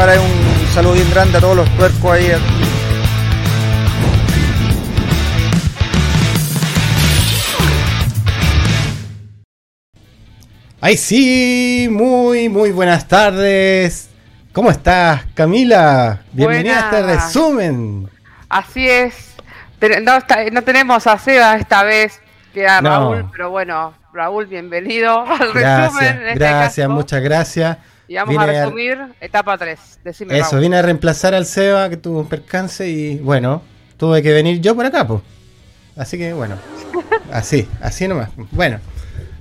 Ahora un saludo bien grande a todos los tuercos ahí. Ay, sí, muy, muy buenas tardes. ¿Cómo estás, Camila? Bienvenida a este resumen. Así es. No, está- no tenemos a Seba esta vez, que a No. Raúl, pero bueno, Raúl, bienvenido al Gracias, resumen. en este gracias, caso. muchas gracias. Y vamos Vine a resumir etapa 3. Decime, Eso, Raúl. vine a reemplazar al Seba que tuvo un percance y bueno, tuve que venir yo por acá, pues. Así que bueno, así, así nomás. Bueno,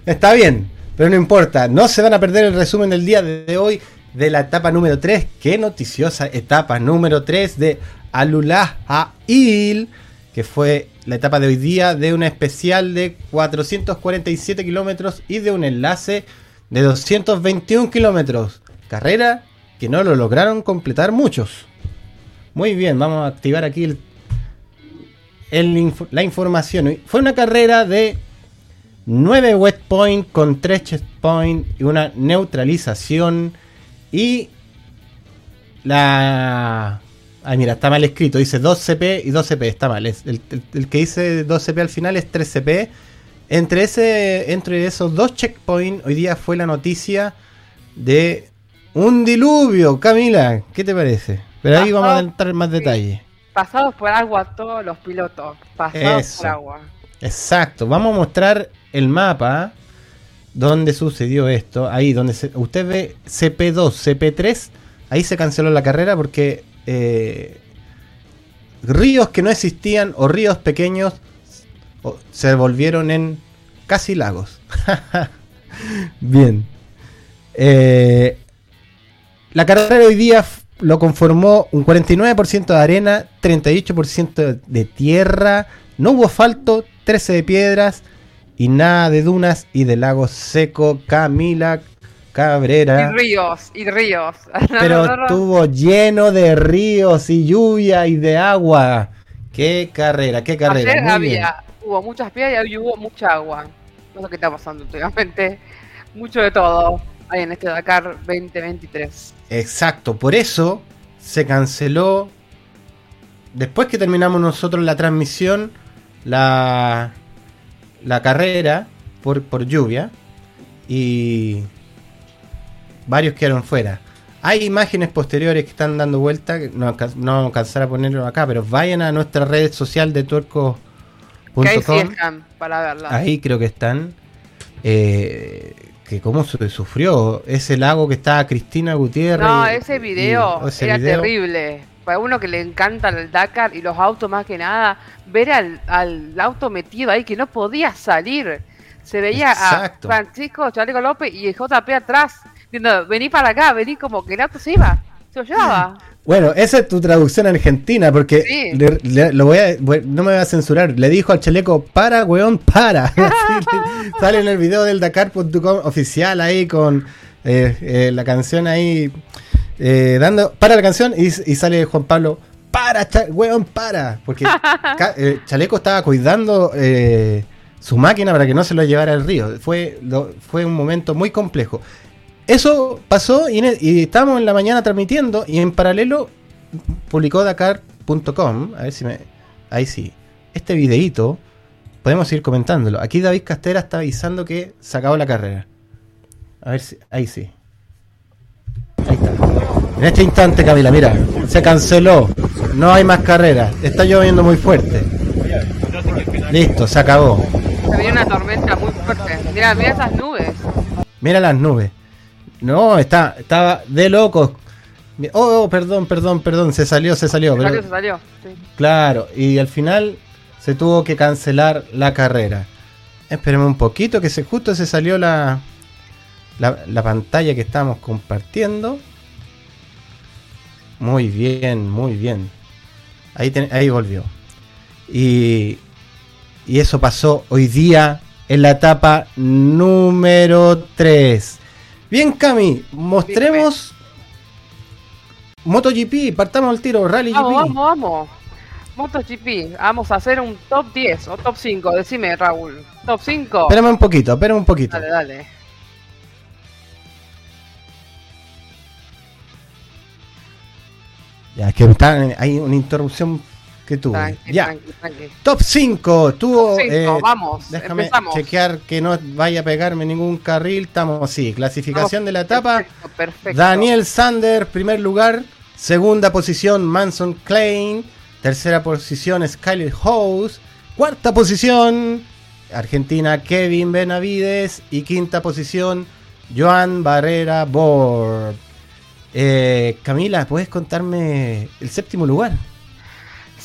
está bien, pero no importa. No se van a perder el resumen del día de hoy de la etapa número 3. Qué noticiosa etapa número 3 de Alullah Il, que fue la etapa de hoy día de una especial de 447 kilómetros y de un enlace de 221 kilómetros. Carrera que no lo lograron completar muchos. Muy bien, vamos a activar aquí el, el la información. Fue una carrera de 9 wet point con 3 chest point y una neutralización. Y la. Ay, mira, está mal escrito. Dice 2 CP y 2 CP. Está mal. Es el, el- el que dice 2 CP al final es 3 CP. Entre, ese, entre esos dos checkpoints, hoy día fue la noticia de un diluvio. Camila, ¿qué te parece? Pero ahí vamos a entrar en más Sí. detalle. Pasados por agua todos los pilotos. Pasados Eso. por agua. Exacto, vamos a mostrar el mapa donde sucedió esto. Ahí donde se- usted ve CP2, CP3, ahí se canceló la carrera porque eh, ríos que no existían o ríos pequeños se volvieron en casi lagos. Bien. Eh, la carrera de hoy día lo conformó un 49% de arena, 38% de tierra, no hubo asfalto, 13 de piedras y nada de dunas y de lago seco. Camila Cabrera. Y ríos, y ríos. Pero no, no, no. estuvo lleno de ríos y lluvia y de agua. Qué carrera, qué carrera. Ayer Muy bien. había, hubo muchas piedras y hubo mucha agua. No sé qué está pasando últimamente. Mucho de todo hay en este Dakar 2023. Exacto, por eso se canceló. Después que terminamos nosotros la transmisión, la, la carrera por, por lluvia. Y varios quedaron fuera. Hay imágenes posteriores que están dando vuelta. No, no vamos a alcanzar a ponerlo acá, pero vayan a nuestra red social de tuerco.com. Ahí sí están para verla. Ahí creo que están. Eh, que cómo se sufrió. Ese lago que estaba Cristina Gutiérrez. No, ese y- video ese era video. terrible. Para uno que le encanta el Dakar y los autos más que nada, ver al, al auto metido ahí que no podía salir. Se veía Exacto. a Francisco Chaleco López y el JP atrás, diciendo, vení para acá, vení como que el auto se iba, se lo llevaba. Bueno, esa es tu traducción argentina, porque Sí. le- le- lo voy a, no me voy a censurar. Le dijo al chaleco, para, weón, para. Así sale en el video del Dakar.com oficial ahí con eh, eh, la canción ahí, eh, dando, para la canción y, y sale Juan Pablo, para, cha- weón, para. Porque eh, chaleco estaba cuidando eh, su máquina para que no se lo llevara al río. Fue, lo- fue un momento muy complejo. Eso pasó y, y estábamos en la mañana transmitiendo y en paralelo publicó Dakar.com. A ver si me. Ahí sí. Este videíto. Podemos ir comentándolo. Aquí David Castera está avisando que se acabó la carrera. A ver si. Ahí sí. Ahí está. En este instante, Camila, mira. Se canceló. No hay más carreras. Está lloviendo muy fuerte. Listo, se acabó. Se veía una tormenta muy fuerte. Mira, mira esas nubes. Mira las nubes. No, está, estaba de locos. Oh, oh, perdón, perdón, perdón. Se salió, se salió. Se pero- salió, se salió. sí. Claro, y al final se tuvo que cancelar la carrera. Esperemos un poquito, que se, justo se salió la, la, la pantalla que estamos compartiendo. Muy bien, muy bien. Ahí, ten- ahí volvió. Y, Y eso pasó hoy día en la etapa número 3. Bien, Cami, mostremos MotoGP, partamos al tiro, Rally Vamos, GP. vamos, vamos. MotoGP, vamos a hacer un top 10 o top 5, decime Raúl. Top 5. Espérame un poquito, espérame un poquito. Dale, dale. Ya, es que está, hay una interrupción que tuve. Tranqui, ya, tranqui, tranqui. top 5. Tuvo. Top cinco, eh, vamos, Déjame empezamos. chequear que no vaya a pegarme ningún carril. Estamos, sí, clasificación de la etapa. Perfecto, perfecto. Daniel Sander, primer lugar. Segunda posición, Manson Klein. Tercera posición, Skyler House. Cuarta posición, Argentina, Kevin Benavides. Y quinta posición, Joan Barrera Bord. Eh, Camila, ¿puedes contarme el séptimo lugar?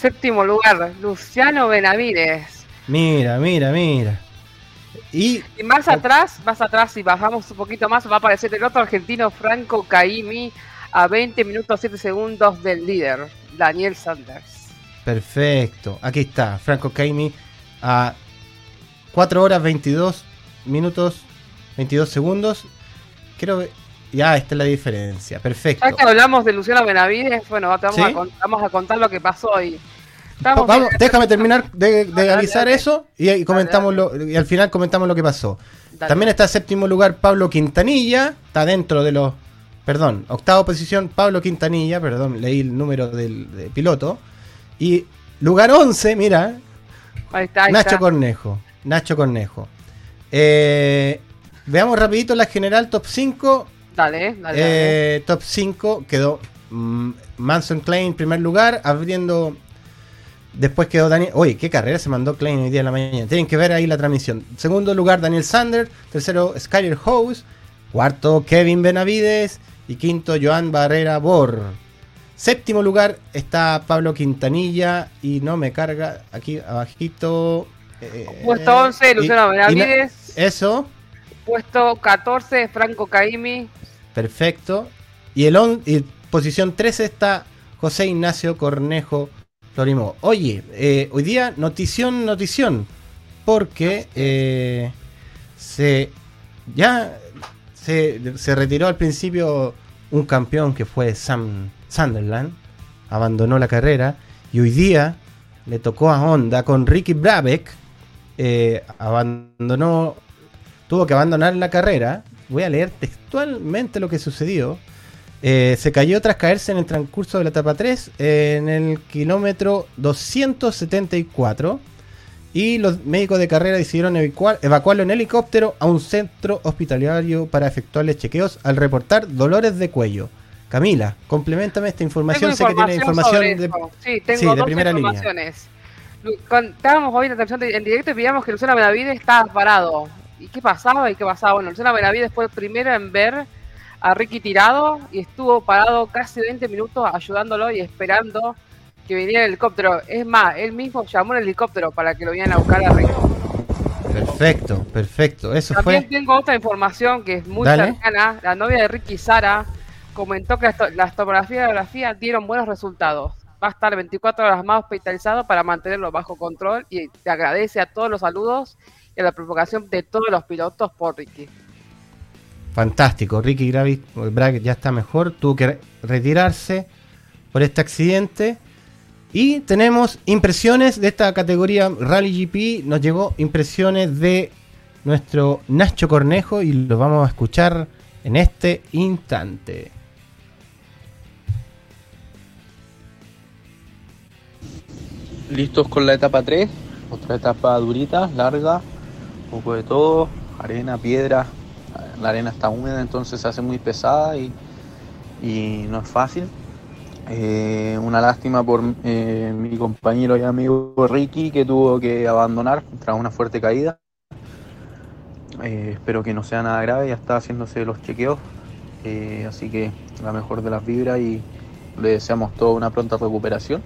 Séptimo lugar, Luciano Benavides. Mira, mira, mira. Y Y más atrás, más atrás, si bajamos un poquito más, va a aparecer el otro argentino, Franco Caimi, a 20 minutos 7 segundos del líder, Daniel Sanders. Perfecto. Aquí está, Franco Caimi a 4 horas 22 minutos 22 segundos. Creo que ya esta es la diferencia. Perfecto. Ya que hablamos de Luciano Benavides, bueno, vamos, ¿Sí? a, con- vamos a contar lo que pasó y estamos Vamos, déjame terminar de, de Dale, avisar dale. eso y, y comentamos lo, y al final comentamos lo que pasó. También está en séptimo lugar Pablo Quintanilla, está dentro de los, perdón, octava posición Pablo Quintanilla, perdón, leí el número del, piloto y lugar 11, mira, Ahí está, ahí Nacho está. Cornejo. Nacho Cornejo. Eh, veamos rapidito la general top 5. Dale, dale, dale. Eh, top 5 quedó mm, Manson Klein en primer lugar, abriendo... Después quedó Daniel... Oye, qué carrera se mandó Klein hoy día en la mañana. Tienen que ver ahí la transmisión. Segundo lugar Daniel Sander. Tercero Skyler House. Cuarto Kevin Benavides. Y quinto Joan Barrera Bor. Séptimo lugar está Pablo Quintanilla. Y no me carga aquí abajito. eh, Puesto 11, y- Luciano y Benavides. eso. Puesto 14, Franco Caimi. Perfecto. Y el on, posición 13 está José Ignacio Cornejo Florimó. Oye, eh, hoy día notición, notición. Porque eh, se ya se, se retiró al principio un campeón que fue Sam Sunderland. Abandonó la carrera. Y hoy día le tocó a Honda con Ricky Brabeck. eh, abandonó tuvo que abandonar la carrera. Voy a leer textualmente lo que sucedió. Eh, se cayó tras caerse en el transcurso de la etapa 3 eh, en el kilómetro 274 y los médicos de carrera decidieron evacuar- evacuarlo en helicóptero a un centro hospitalario para efectuarle chequeos al reportar dolores de cuello. Camila, complementame esta información. Tengo sé que tiene información de... Sí, tengo Sí, de dos primera línea. informaciones. Lu- con- Estábamos hoy en la transmisión de- en directo y veíamos que Luciano Benavides estaba parado. ¿Y qué pasaba? ¿Y qué pasaba? Bueno, Luciano Benavides fue el primero en ver a Ricky tirado y estuvo parado casi 20 minutos ayudándolo y esperando que viniera el helicóptero. Es más, él mismo llamó al helicóptero para que lo vinieran a buscar a Ricky. Perfecto, perfecto. Eso También fue... tengo otra información que es muy Dale. cercana. La novia de Ricky Sara comentó que las, to- las tomografías y radiografías dieron buenos resultados. Va a estar 24 horas más hospitalizado para mantenerlo bajo control y te agradece a todos los saludos y a la propagación de todos los pilotos por Ricky. Fantástico, Ricky Gravis, Bragg ya está mejor, tuvo que re- retirarse por este accidente. Y tenemos impresiones de esta categoría Rally GP, nos llegó impresiones de nuestro Nacho Cornejo y lo vamos a escuchar en este instante. listos con la etapa 3, otra etapa durita, larga, poco de todo, arena, piedra, la arena está húmeda entonces se hace muy pesada y, no es fácil. Eh, una lástima por eh, mi compañero y amigo Ricky que tuvo que abandonar tras una fuerte caída. Eh, espero que no sea nada grave, ya está haciéndose los chequeos, así que la mejor de las vibras y le deseamos toda una pronta recuperación.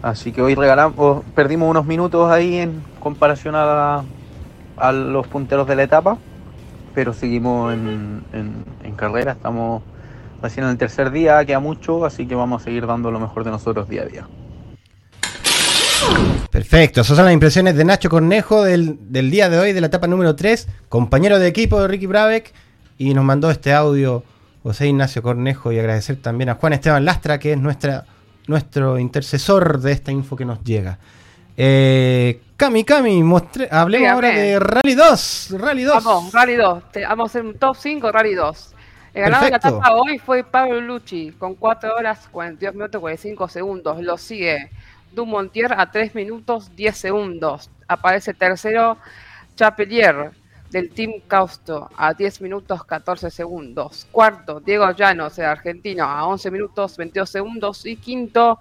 Así que hoy regalamos, perdimos unos minutos ahí en comparación a, la- a los punteros de la etapa, pero seguimos en, en- en carrera, estamos recién en el tercer día, queda mucho, así que vamos a seguir dando lo mejor de nosotros día a día. Perfecto, esas son las impresiones de Nacho Cornejo del, del día de hoy, de la etapa número 3, compañero de equipo de Ricky Brabeck, y nos mandó este audio José Ignacio Cornejo y agradecer también a Juan Esteban Lastra, que es nuestra, nuestro intercesor de esta info que nos llega. Eh, Cami, Cami, mostré- hablemos ahora de Rally 2. Rally 2. Vamos, Rally 2. Te- vamos a hacer un top 5 Rally 2. El ganador de la etapa hoy fue Pablo Lucci con 4 horas 42 minutos 45 segundos. Lo sigue Dumontier a 3 minutos 10 segundos. Aparece tercero Chapelier del Team Causto a 10 minutos 14 segundos. Cuarto, Diego Llanos, el argentino, a 11 minutos 22 segundos. Y quinto,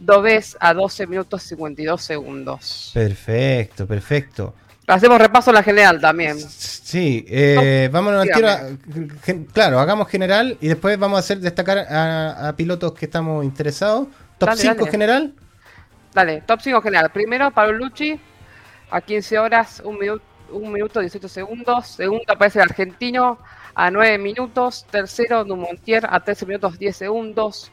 Dobés a 12 minutos 52 segundos. Perfecto, perfecto. Hacemos repaso a la general también. Sí, eh, tiro. dígame. a- gen- claro, hagamos general y después vamos a hacer destacar a, a pilotos que estamos interesados. Top Dale, 5 dale. general. Dale, top 5 general. Primero, Pablo Lucci, a 15 horas, 1 minuto, 1 minuto 18 segundos. Segundo, aparece el argentino, a 9 minutos. Tercero, Dumontier, a 13 minutos 10 segundos.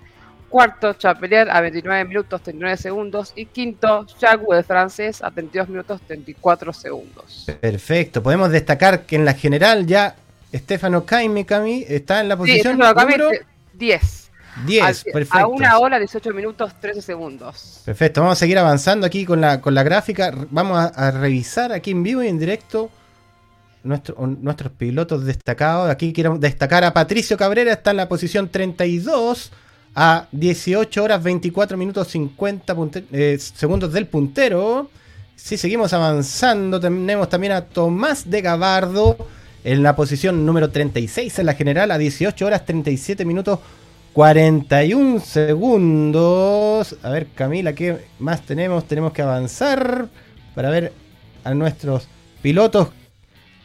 Cuarto, Chapelier, a 29 minutos 39 segundos. Y quinto, Jagu, el francés, a 32 minutos 34 segundos. Perfecto. Podemos destacar que en la general ya Stefano Caimi Cami está en la posición número eh, 10. 10. A- Perfecto. A 1 hora 18 minutos 13 segundos. Perfecto, vamos a seguir avanzando aquí con la, con la gráfica. Vamos a, a revisar aquí en vivo y en directo nuestro- nuestros pilotos destacados. Aquí quiero destacar a Patricio Cabrera, está en la posición 32 a 18 horas 24 minutos 50 punte- eh, segundos del puntero. Si seguimos avanzando, tenemos también a Tomás de Gabardo en la posición número 36 en la general a 18 horas 37 minutos 41 segundos. A ver, Camila, ¿qué más tenemos? Tenemos que avanzar para ver a nuestros pilotos,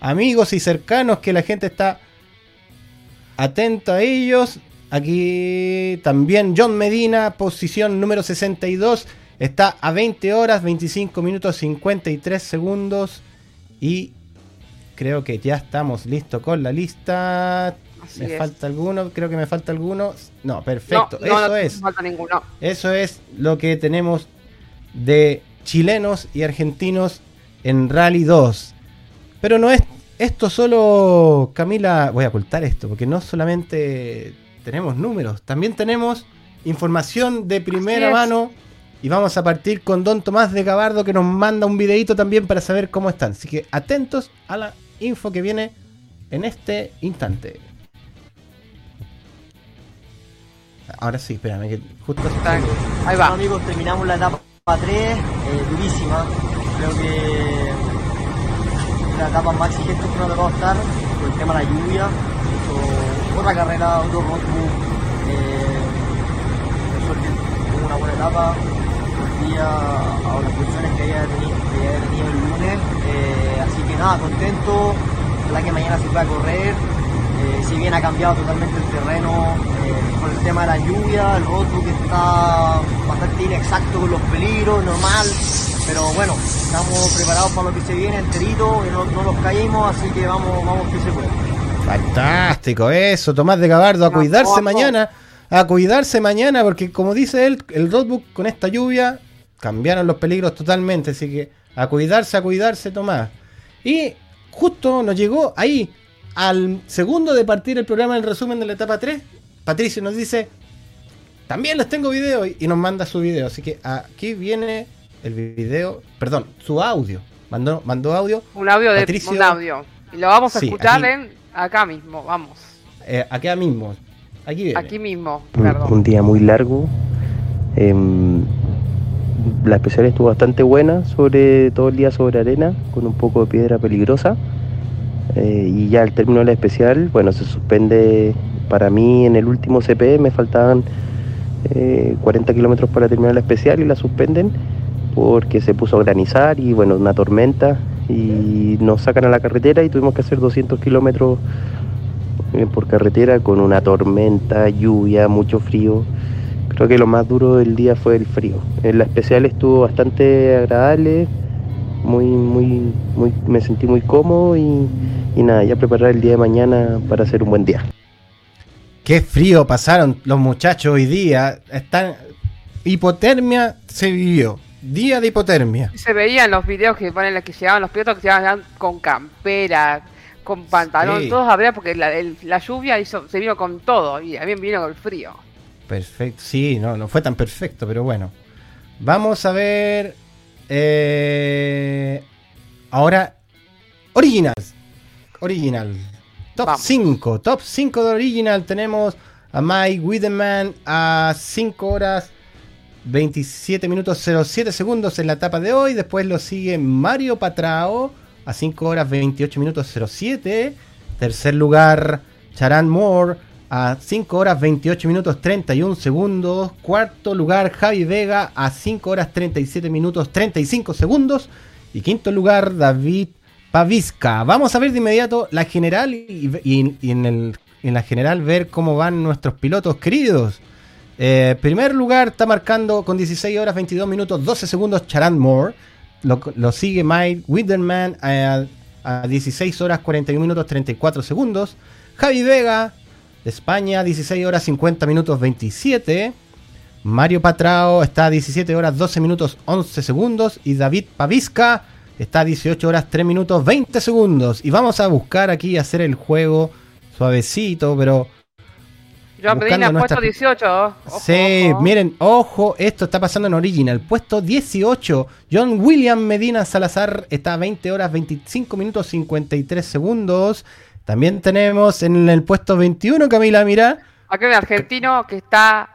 amigos y cercanos que la gente está atento a ellos. Aquí también John Medina, posición número 62, está a 20 horas, 25 minutos, 53 segundos. Y creo que ya estamos listos con la lista. Así ¿Me es. falta alguno? Creo que me falta alguno. No, perfecto. No, no, Eso no es. falta ninguno. Eso es lo que tenemos de chilenos y argentinos en Rally 2. Pero no es esto solo, Camila, voy a ocultar esto, porque no solamente tenemos números, también tenemos información de primera mano. Y vamos a partir con Don Tomás de Gabardo que nos manda un videito también para saber cómo están. Así que atentos a la info que viene en este instante. Ahora sí, espérame, que justo... Está- Ahí Bueno, va. amigos, terminamos la etapa 3, eh, durísima. Creo que la etapa más exigente que nos ha tocado estar por el tema de la lluvia. Otra carrera, otro roadbook. Eh, por tuvo una buena etapa. Volvía a las posiciones que había tenido, que el lunes. Eh, así que nada, contento. Ojalá que mañana se pueda correr. Eh, si bien ha cambiado totalmente el terreno eh, con el tema de la lluvia, el roadbook está bastante inexacto con los peligros, normal, pero bueno, estamos preparados para lo que se viene enterito, no, no nos caímos, así que vamos, vamos que se puede. Fantástico, eso, Tomás de Gabardo, a cuidarse mañana, a cuidarse mañana, porque como dice él, el roadbook con esta lluvia cambiaron los peligros totalmente, así que a cuidarse, a cuidarse, Tomás. Y justo nos llegó ahí, al segundo de partir el programa, el resumen de la etapa 3, Patricio nos dice, también les tengo video, y nos manda su video, así que aquí viene el video, perdón, su audio, mandó, mandó audio, Un audio de Patricio. un audio. Y lo vamos a Sí, escuchar aquí. en acá mismo, vamos. eh, acá mismo, aquí viene. Aquí mismo, un, perdón. un día muy largo. Em, la especial estuvo bastante buena, sobre todo el día sobre arena, con un poco de piedra peligrosa. Eh, y ya al término de la especial, bueno, se suspende para mí en el último CP, me faltaban eh, 40 kilómetros para terminar la especial y la suspenden porque se puso a granizar y bueno, una tormenta y nos sacan a la carretera y tuvimos que hacer 200 kilómetros eh, por carretera con una tormenta, lluvia, mucho frío. Creo que lo más duro del día fue el frío. En la especial estuvo bastante agradable, muy, muy, muy, me sentí muy cómodo y, nada, ya preparar el día de mañana para hacer un buen día. Qué frío pasaron los muchachos hoy día. Están hipotermia se vivió. Día de hipotermia. Se veía en los videos que ponen que llegaban los pilotos que llegaban con campera, con pantalón, Sí. todos habría porque la, el- la lluvia hizo, se vino con todo y también vino con el frío. Perfecto. Sí, no, no fue tan perfecto, pero bueno. Vamos a ver. eh, ahora, Originals. Original. Top Vamos. 5. Top 5 de Original. Tenemos a Mike Wideman a 5 horas 27 minutos 07 segundos en la etapa de hoy. Después lo sigue Mario Patrao a 5 horas 28 minutos 07. Tercer lugar, Charan Moore a 5 horas 28 minutos 31 segundos. Cuarto lugar, Javi Vega a 5 horas 37 minutos 35 segundos. Y quinto lugar, David Pavisca. Vamos a ver de inmediato la general y, en la general ver cómo van nuestros pilotos queridos. Eh, primer lugar está marcando con 16 horas 22 minutos 12 segundos Charan Moore. Lo, lo sigue Mike Widerman a, a 16 horas 41 minutos 34 segundos. Javi Vega de España 16 horas 50 minutos 27. Mario Patrao está a 17 horas 12 minutos 11 segundos. Y David Pavisca está a 18 horas 3 minutos 20 segundos. Y vamos a buscar aquí hacer el juego suavecito, pero Yo pedí la puesto nuestra- 18. ojo, sí, ojo. miren, ojo, esto está pasando en Original. Puesto 18, John William Medina Salazar está a 20 horas 25 minutos 53 segundos. También tenemos en el puesto 21, Camila, mira. Acá hay un argentino que está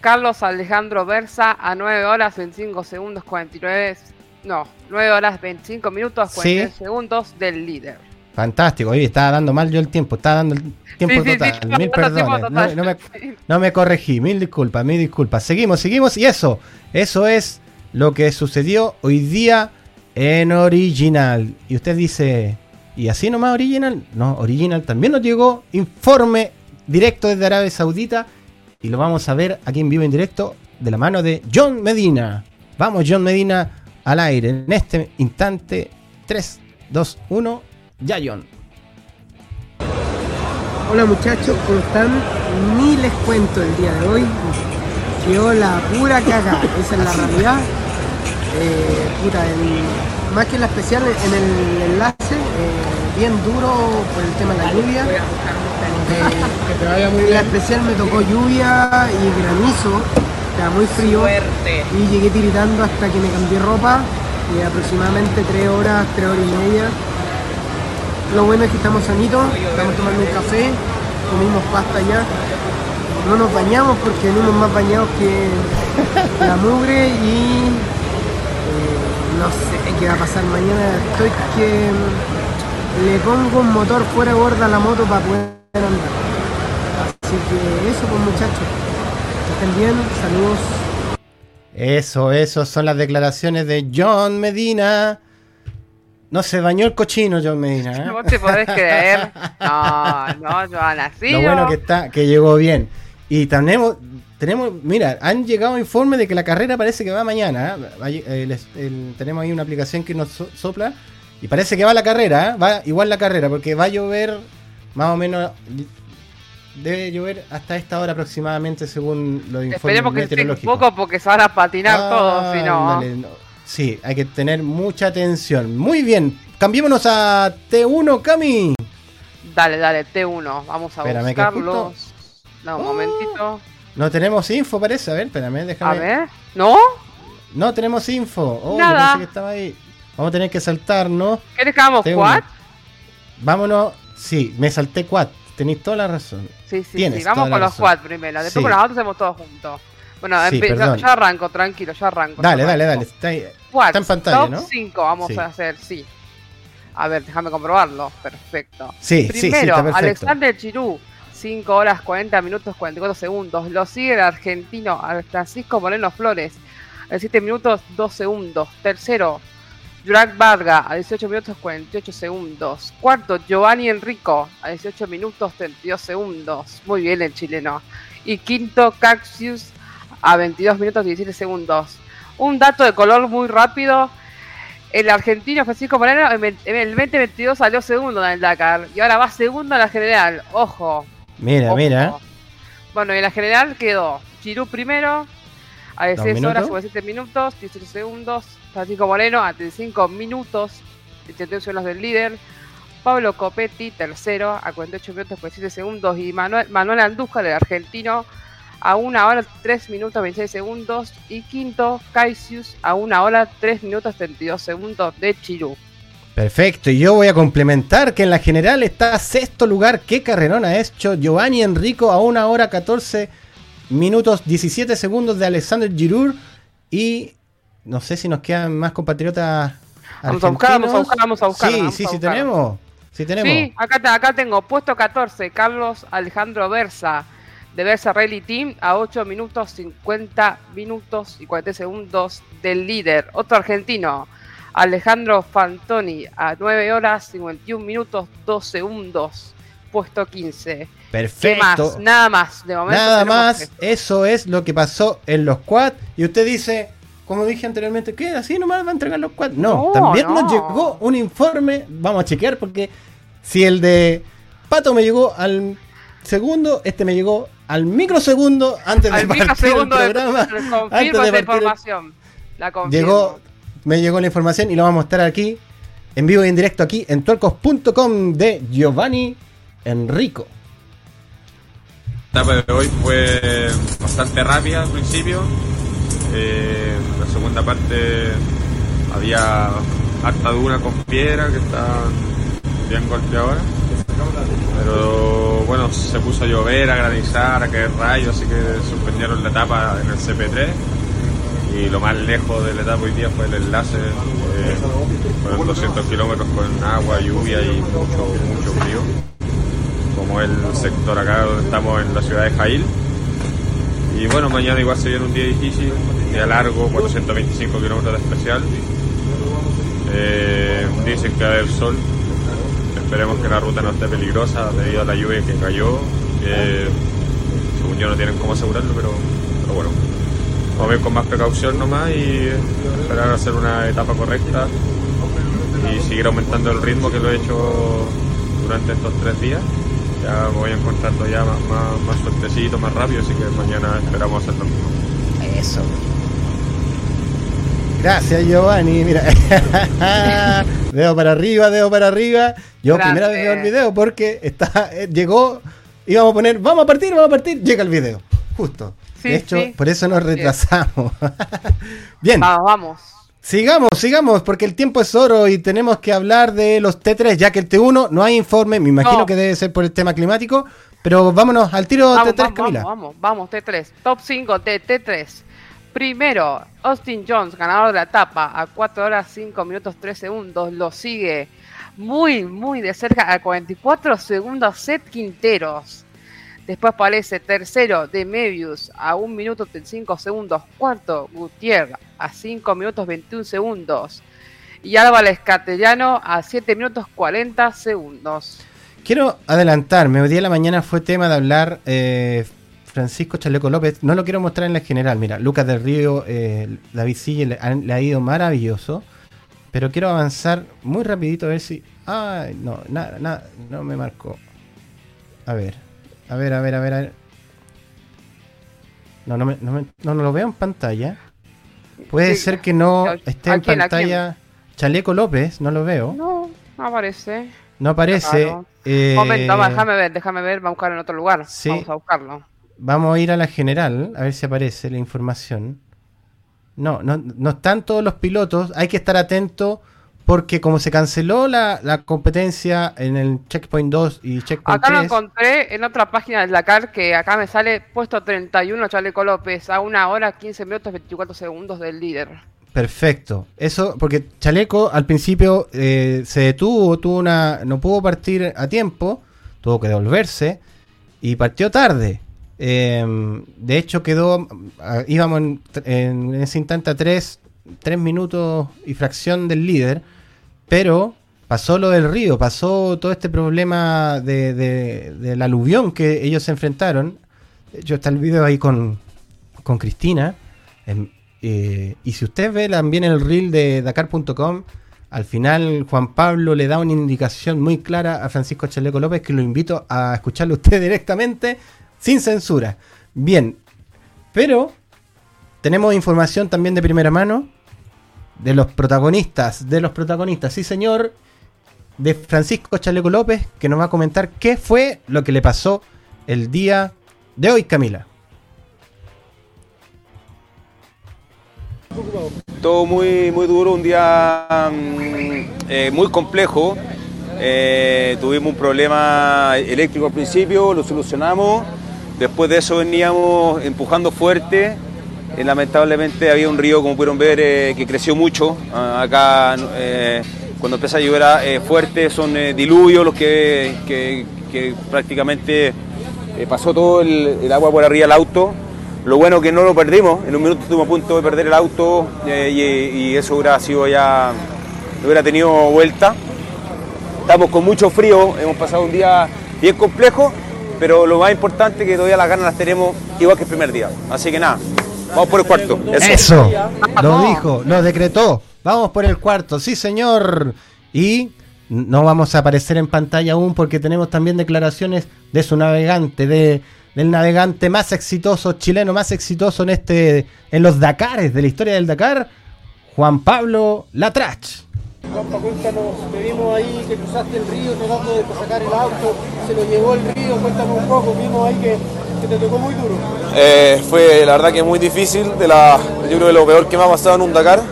Carlos Alejandro Versa a 9 horas 25 segundos 49. No, 9 horas 25 minutos Sí. 49 segundos del líder. Fantástico, oye, estaba dando mal yo el tiempo, estaba dando el tiempo Sí, sí, sí, total. estaba mil perdones. No me, no me corregí, mil disculpas, mil disculpas. Seguimos, seguimos. Y eso, eso es lo que sucedió hoy día en Original. Y usted dice, ¿y así nomás Original? No, Original también nos llegó informe directo desde Arabia Saudita. Y lo vamos a ver aquí en vivo en directo de la mano de John Medina. Vamos, John Medina, al aire. En este instante, 3, 2, 1, ya, John. Hola muchachos, ¿cómo están? Ni les cuento el día de hoy. Quedó la pura caga, esa es la realidad. Eh, puta, más que en la especial, en el enlace, eh, bien duro por el tema de la lluvia. Eh, en la especial me tocó lluvia y granizo, estaba muy frío. Y llegué tiritando hasta que me cambié ropa, y aproximadamente 3 horas, 3 horas y media. Lo bueno es que estamos sanitos, estamos tomando un café, comimos pasta ya. No nos bañamos porque venimos más bañados que la mugre y eh, no sé qué va a pasar mañana. Estoy que le pongo un motor fuera gorda a la moto para poder andar. Así que eso pues muchachos. Que estén bien, saludos. Eso, eso son las declaraciones de John Medina. No se bañó el cochino, John Medina. ¿eh? No te podés creer. No, no, Joana, sí. Lo bueno que está, que llegó bien. Y tenemos, tenemos, mira, han llegado informes de que la carrera parece que va mañana. ¿eh? El- el- tenemos ahí una aplicación que nos so- sopla y parece que va la carrera, ¿eh? va igual la carrera, porque va a llover más o menos, debe llover hasta esta hora aproximadamente según los informes Esperemos que esté un poco porque se van a patinar todos, si no. Sí, hay que tener mucha atención. Muy bien, cambiémonos a T1, Cami. Dale, dale, T1. Vamos a Espérame, buscarlos. No, un Oh. momentito. No tenemos info, parece. A ver, espérame, A déjame. ver. ¿No? No tenemos info. Oh, yo Nada. pensé que estaba ahí. Vamos a tener que saltarnos. ¿Quieres que hagamos T1. quad? Vámonos. Sí, me salté quad. Tenéis toda la razón. Sí, sí, Tienes sí. Vamos con los quad primero. Después Sí. con los otros hacemos todos juntos. Bueno, Sí, ya arranco, tranquilo, ya arranco. Dale, dale, arranco. dale. Está Está en pantalla, top ¿no? 5 vamos Sí. a hacer, sí. A ver, déjame comprobarlo. Perfecto. Sí, sí, sí, Primero, está perfecto. Alexander Chirú, 5 horas 40 minutos 44 segundos. Lo sigue el argentino Francisco Moreno Flores, a 7 minutos 2 segundos. Tercero, Juraj Varga, a 18 minutos 48 segundos. Cuarto, Giovanni Enrico, a 18 minutos 32 segundos. Muy bien el chileno. Y quinto, Caxius, a 22 minutos 17 segundos. Un dato de color muy rápido. El argentino Francisco Moreno en el en el 2022 salió segundo en el Dakar y ahora va segundo en la general. Ojo. Mira, ojo. mira. Bueno, y en la general quedó Chirú primero, A ¿Dos 16 horas minutos? 57 minutos, 18 segundos. Francisco Moreno a 35 minutos, 71 segundos del líder. Pablo Copetti, tercero, a 48 minutos 47 segundos. Y Manuel, Manuel Andújar, el argentino, a 1 hora 3 minutos 26 segundos. Y quinto, Caisius, a 1 hora 3 minutos 32 segundos de Chirú. Perfecto, y yo voy a complementar que en la general está sexto lugar. ¿Qué carrerón ha hecho Giovanni Enrico a 1 hora 14 minutos 17 segundos de Alexander Giroud? Y no sé si nos quedan más compatriotas. Vamos a buscar, vamos a buscar, vamos a buscar, Sí, vamos sí, sí buscar. tenemos. Sí tenemos. Sí, acá, acá tengo puesto 14, Carlos Alejandro Versa, de Versa Rally Team, a 8 minutos 50 minutos y 40 segundos del líder. Otro argentino, Alejandro Fantoni, a 9 horas 51 minutos 2 segundos, puesto 15. ¿Qué Perfecto. más? Nada más, de momento. Nada más, esto. eso es lo que pasó en los quad. Y usted dice, como dije anteriormente, ¿qué? ¿Así nomás va a entregar los quad? No, No, también no. nos llegó un informe, vamos a chequear porque si el de Pato me llegó al segundo, este me llegó al microsegundo antes de Al partir microsegundo el de, programa. confirmo antes de esa el- información. La confirmo. llegó, me llegó la información y lo vamos a mostrar aquí, en vivo y en directo aquí en tuercos.com de Giovanni Enrico. La etapa de hoy fue bastante rápida al principio. Eh, la segunda parte había harta duna con piedra que estaban bien golpeadoras. Pero bueno, se puso a llover, a granizar, a caer rayos, así que suspendieron la etapa en el CP3. Y lo más lejos de la etapa hoy día fue el enlace. eh, fueron 200 kilómetros con agua, lluvia y mucho, mucho frío como el sector acá donde estamos en la ciudad de Jail. Y bueno, mañana igual se viene un día difícil, un día largo, 425 kilómetros de especial. Eh, dicen que va a haber sol. Esperemos que la ruta no esté peligrosa debido a la lluvia que cayó. Que según yo no tienen cómo asegurarlo, pero, bueno. Vamos a ir con más precaución nomás y esperar a hacer una etapa correcta y seguir aumentando el ritmo que lo he hecho durante estos tres días. Ya voy encontrando ya más, más, más suertecito, más rápido, así que mañana esperamos hacer lo mismo. Eso. Gracias, Giovanni. Mira. dedo para arriba, dedo para arriba. Yo Gracias. primera vez veo el video porque está, eh, llegó, íbamos a poner, vamos a partir, vamos a partir, llega el video. Justo. Sí, de hecho, sí. por eso nos retrasamos. Bien, Vamos, vamos. sigamos, sigamos, porque el tiempo es oro y tenemos que hablar de los T3, ya que el T1 no hay informe, me imagino No. que debe ser por el tema climático, pero vámonos al tiro Vamos, T3, vamos, Camila. vamos, vamos, vamos, T3. Top 5 de T3. Primero, Austin Jones, ganador de la etapa, a 4 horas 5 minutos 3 segundos. Lo sigue muy, muy de cerca a 44 segundos Seth Quinteros. Después aparece tercero de Mebius a 1 minuto 35 segundos. Cuarto, Gutiérrez a 5 minutos 21 segundos. Y Álvarez Castellano a 7 minutos 40 segundos. Quiero adelantarme, hoy día en la mañana fue tema de hablar eh, Francisco Chaleco López, no lo quiero mostrar en la general, mira, Lucas del Río, eh, David Sille le, han- le ha ido maravilloso, pero quiero avanzar muy rapidito a ver si... Ay, no, nada, nada, no me marcó. A ver, a ver, a ver, a ver, a ver. No, no, me- no, me- no, no lo veo en pantalla. Puede Sí, ser que no ¿a esté en quién, pantalla Chaleco López, no lo veo. No, no aparece. No aparece. Claro. eh, Momento, déjame ver, déjame ver, vamos a buscar en otro lugar. Sí. Vamos a buscarlo. Vamos a ir a la general, a ver si aparece la información. No, no, no están todos los pilotos, hay que estar atento porque como se canceló la, la competencia en el Checkpoint 2 y Checkpoint Acá lo 3, encontré en otra página del Dakar que acá me sale puesto 31 Chaleco López a una hora 15 minutos 24 segundos del líder. perfecto. Eso, porque Chaleco al principio eh, se detuvo, tuvo una, no pudo partir a tiempo, tuvo que devolverse y partió tarde. Eh, de hecho quedó, ah, íbamos en, en ese instante a 3 minutos y fracción del líder, pero pasó lo del río, pasó todo este problema de, de- del aluvión que ellos se enfrentaron. Hecho está el video ahí con, con Cristina. Em, eh, y si usted ve también el reel de Dakar.com, al final Juan Pablo le da una indicación muy clara a Francisco Chaleco López que lo invito a escucharlo usted directamente, sin censura. Bien, pero tenemos información también de primera mano de los protagonistas, de los protagonistas, sí señor, de Francisco Chaleco López, que nos va a comentar qué fue lo que le pasó el día de hoy, Camila. Todo muy, muy duro, un día mm, eh, muy complejo. Eh, tuvimos un problema eléctrico al principio, lo solucionamos. Después de eso veníamos empujando fuerte. Eh, lamentablemente había un río, como pudieron ver, eh, que creció mucho. Ah, acá, eh, cuando empieza a llover eh, fuerte, son diluvios los que, que- prácticamente pasó todo el, agua por arriba del auto. Lo bueno que no lo perdimos, en un minuto estuvimos a punto de perder el auto y, y eso hubiera sido ya, hubiera tenido vuelta. Estamos con mucho frío, hemos pasado un día bien complejo, pero lo más importante es que todavía las ganas las tenemos igual que el primer día. Así que nada, vamos por el cuarto. Eso, lo dijo, lo decretó. Vamos por el cuarto, sí señor. Y no vamos a aparecer en pantalla aún porque tenemos también declaraciones de su navegante, de, del navegante más exitoso, chileno más exitoso en este, en los Dakares de la historia del Dakar, Juan Pablo Latrach. Juanpa, cuéntanos, te vimos ahí que cruzaste el río tratando de sacar el auto, se lo llevó el río, cuéntanos un poco, vimos ahí que, que te tocó muy duro. Eh, fue la verdad que muy difícil, de la, yo creo que lo peor que me ha pasado en un Dakar.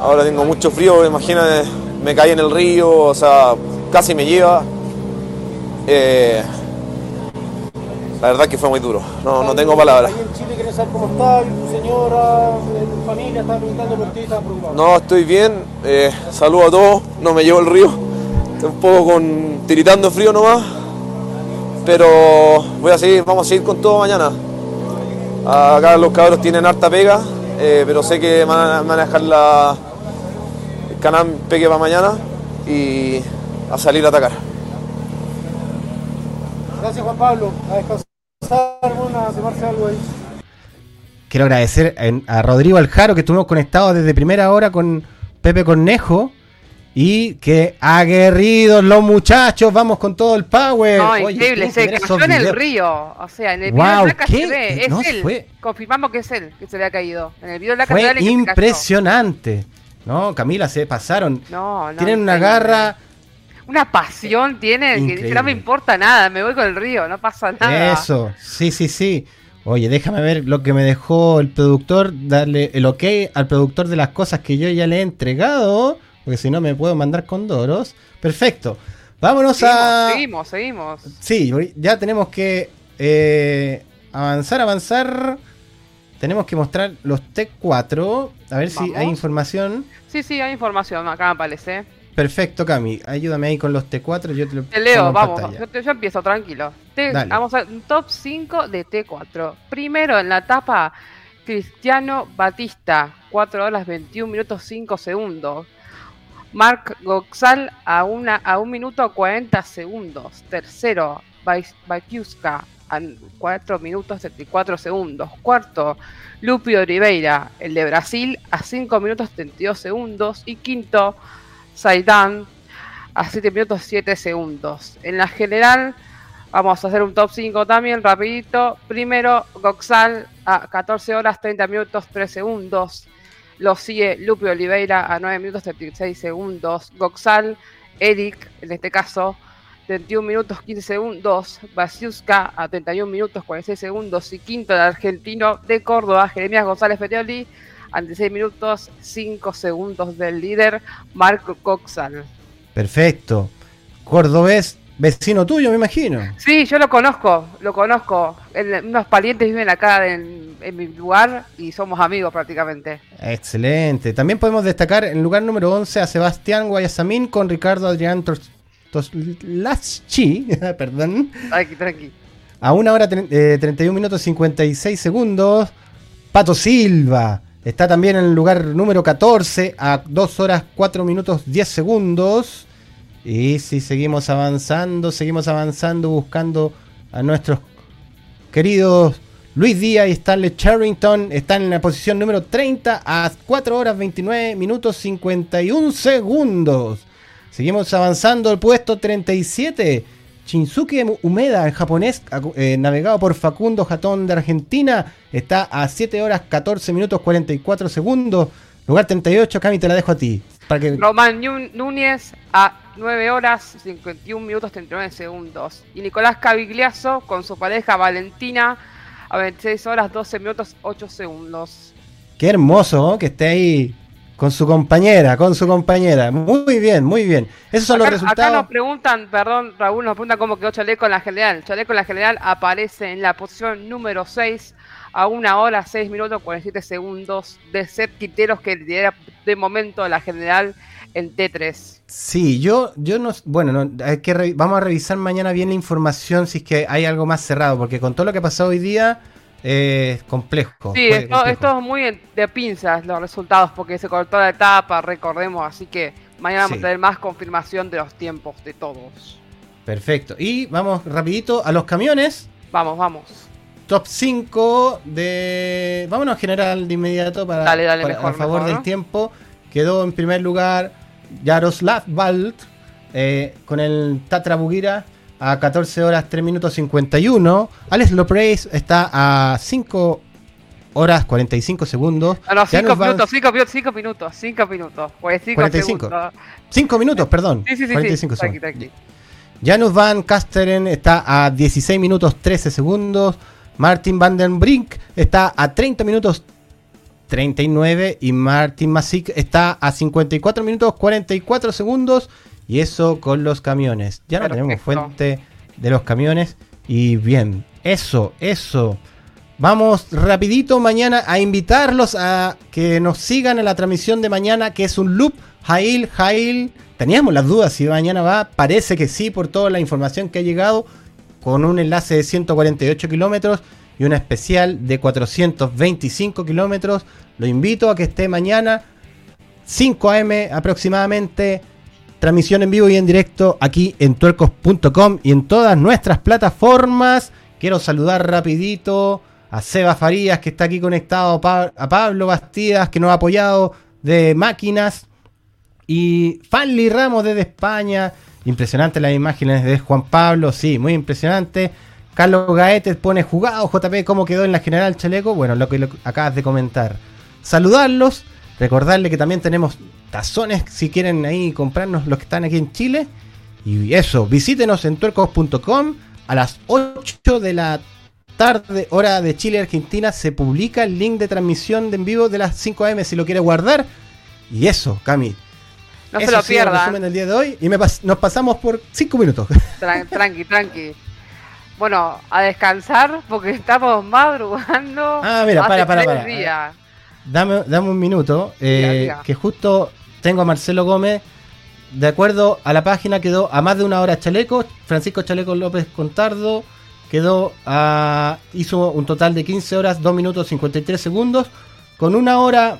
Ahora tengo mucho frío, imagínate, me caí en el río, o sea, casi me lleva. Eh, la verdad que fue muy duro, no, no tengo palabras. En Chile saber cómo está, tu señora, eh, tu familia, estaba preguntando por ti, estaba preocupado. No, estoy bien, eh, saludo a todos, no me llevo el río, estoy un poco con, tiritando frío nomás, pero voy a seguir, vamos a seguir con todo mañana. Acá los cabros tienen harta pega, eh, pero sé que van a, me van a dejar la, el canal pegue para mañana y a salir a atacar. Gracias Juan Pablo, a descansar, hermano, a tomarse algo ahí. Quiero agradecer a Rodrigo Aljaro que estuvimos conectados desde primera hora con Pepe Cornejo. Y que aguerridos los muchachos, vamos con todo el power. No, Oye, increíble, se cayó en el río. O sea, en el video de ¿qué? se ve, es No, él. fue- Confirmamos que es él, que se le ha caído. En el video de se Fue que se impresionante. No, Camila, se pasaron. No, no, Tienen una garra. Una pasión tiene que dice, no me importa nada, me voy con el río, no pasa nada. Eso, sí, sí, sí. Oye, déjame ver lo que me dejó el productor, darle el ok al productor de las cosas que yo ya le he entregado, porque si no me puedo mandar con doros. Perfecto. Vámonos a... Seguimos, seguimos, seguimos. Sí, ya tenemos que eh, avanzar, avanzar. Tenemos que mostrar los T4. A ver si hay información. Sí, sí, hay información, acá me aparece. Perfecto, Cami. Ayúdame ahí con los T4. Yo te lo Te leo, vamos, yo, te- yo empiezo, tranquilo. Te- vamos a un top 5 de T4. Primero en la etapa, Cristiano Batista, 4 horas 21 minutos 5 segundos. Mark Goxal a, una, a 1 minuto 40 segundos. Tercero, Bakiuska a 4 minutos 34 segundos. Cuarto, Lupi Oliveira, el de Brasil, a 5 minutos 32 segundos. Y quinto, Zaidan a 7 minutos 7 segundos. En la general, vamos a hacer un top 5 también, rapidito. Primero, Goxal a 14 horas 30 minutos 3 segundos. Lo sigue Lupe Oliveira a 9 minutos 36 segundos. Goxal, Eric, en este caso, 31 minutos 15 segundos. Basiuska a 31 minutos 46 segundos. Y quinto, el argentino de Córdoba, Jeremías González Fetioli 46 minutos 5 segundos del líder Marco Coxal. Perfecto. Cordobés, vecino tuyo, me imagino. Sí, yo lo conozco, lo conozco. El, unos parientes viven acá en, mi lugar y somos amigos prácticamente. Excelente. También podemos destacar en lugar número 11 a Sebastián Guayasamín con Ricardo Adrián Toslaschi. Perdón. Aquí, tranqui. A 1 hora eh, 31 minutos 56 segundos. Pato Silva está también en el lugar número 14 a 2 horas 4 minutos 10 segundos. Y si seguimos avanzando, seguimos avanzando buscando a nuestros queridos Luis Díaz y Stanley Charrington están en la posición número 30 a 4 horas 29 minutos 51 segundos. Seguimos avanzando el puesto 37. Shinsuke Umeda, en japonés, eh, navegado por Facundo Jatón de Argentina, está a 7 horas 14 minutos 44 segundos. Lugar 38, Cami, te la dejo a ti. Para que... Román Núñez a 9 horas 51 minutos 39 segundos. Y Nicolás Cavigliazo con su pareja Valentina a 26 horas 12 minutos 8 segundos. Qué hermoso que esté ahí con su compañera, con su compañera. Muy bien, muy bien. Esos son los resultados. Acá nos preguntan, perdón, Raúl, nos pregunta cómo quedó Chaleco en la general. Chaleco en la general aparece en la posición número 6 a 1 hora 6 minutos 47 segundos de Seth Quiteros que lidera de momento la general en T3. Sí, yo, yo no, bueno, hay que vamos a revisar mañana bien la información si es que hay algo más cerrado, porque con todo lo que ha pasado hoy día es complejo. Sí, esto, es muy de pinzas los resultados porque se cortó la etapa, recordemos, así que mañana vamos a tener más confirmación de los tiempos de todos. Perfecto. Y vamos rapidito a los camiones. Vamos, vamos. Top 5 de... Vámonos general de inmediato para, a favor del tiempo. Quedó en primer lugar Jaroslav Valt eh, con el Tatra Bugira a 14 horas 3 minutos 51. Alex Lopreis está a 5 horas 45 segundos. Ah, no, 5 minutos, 5 minutos, 5 minutos, 5 minutos. Pues 45. 5 minutos, perdón. Sí, sí, sí. 45 sí. Janus Van Kasteren está a 16 minutos 13 segundos. Martin Van den Brink está a 30 minutos 39 y Martin Masick está a 54 minutos 44 segundos. Y eso con los camiones. Ya no tenemos fuente de los camiones. Y bien, eso, eso. Vamos rapidito mañana a invitarlos a que nos sigan en la transmisión de mañana, que es un loop. Jail, Jail. Teníamos las dudas si mañana va. Parece que sí, por toda la información que ha llegado. Con un enlace de 148 kilómetros y una especial de 425 kilómetros. Lo invito a que esté mañana, 5 a.m. aproximadamente Transmisión en vivo y en directo aquí en tuercos.com y en todas nuestras plataformas. Quiero saludar rapidito a Seba Farías que está aquí conectado, a Pablo Bastidas que nos ha apoyado de máquinas y Fanly Ramos desde España. Impresionante las imágenes de Juan Pablo, sí, muy impresionante. Carlos Gaete pone jugado, JP, ¿cómo quedó en la general Chaleco? Bueno, lo que acabas de comentar. Saludarlos, recordarle que también tenemos tazones si quieren ahí comprarnos los que están aquí en Chile. Y eso, visítenos en tuercos.com a las 8 de la tarde, hora de Chile, Argentina, se publica el link de transmisión de en vivo de las 5 am si lo quiere guardar. Y eso, Cami. No se lo pierdan. resumen del día de hoy y nos pasamos por 5 minutos. tranqui, tranqui. Bueno, a descansar porque estamos madrugando. Ah, mira, para, para, para. Dame, dame un minuto. Eh, que justo tengo a Marcelo Gómez. De acuerdo a la página, quedó a más de una hora Chaleco. Francisco Chaleco López Contardo quedó a. hizo un total de 15 horas, 2 minutos 53 segundos. Con una hora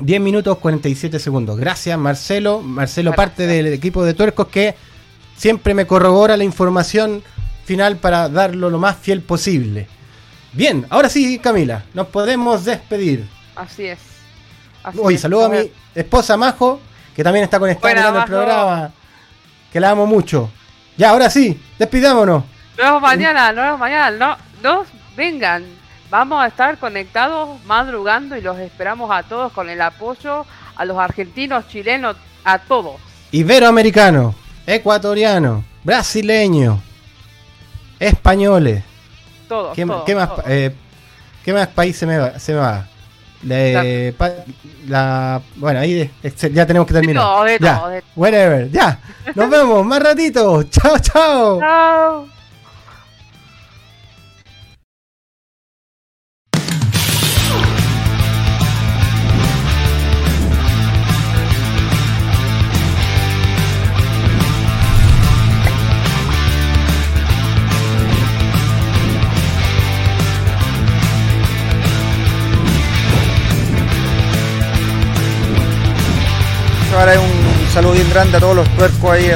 10 minutos 47 segundos. Gracias, Marcelo. Marcelo, parte del equipo de tuercos que siempre me corrobora la información final para darlo lo más fiel posible. Bien, ahora sí, Camila, nos podemos despedir. Así es. Hoy saludo a mi esposa Majo, que también está conectada en el programa. Que la amo mucho. Ya, ahora sí, despidámonos. Nos vemos mañana, nos vemos mañana. No, vengan. Vamos a estar conectados madrugando y los esperamos a todos con el apoyo a los argentinos, chilenos, a todos. Iberoamericano, ecuatoriano, brasileño, españoles. Todos. ¿Qué, más, eh, ¿qué más país se me va? Se me va? La, bueno, ahí ya tenemos que terminar. ya, whatever, ya. Nos vemos más ratito. Chao, chao. Chao. Saludo bien grande a todos los tuercos ahí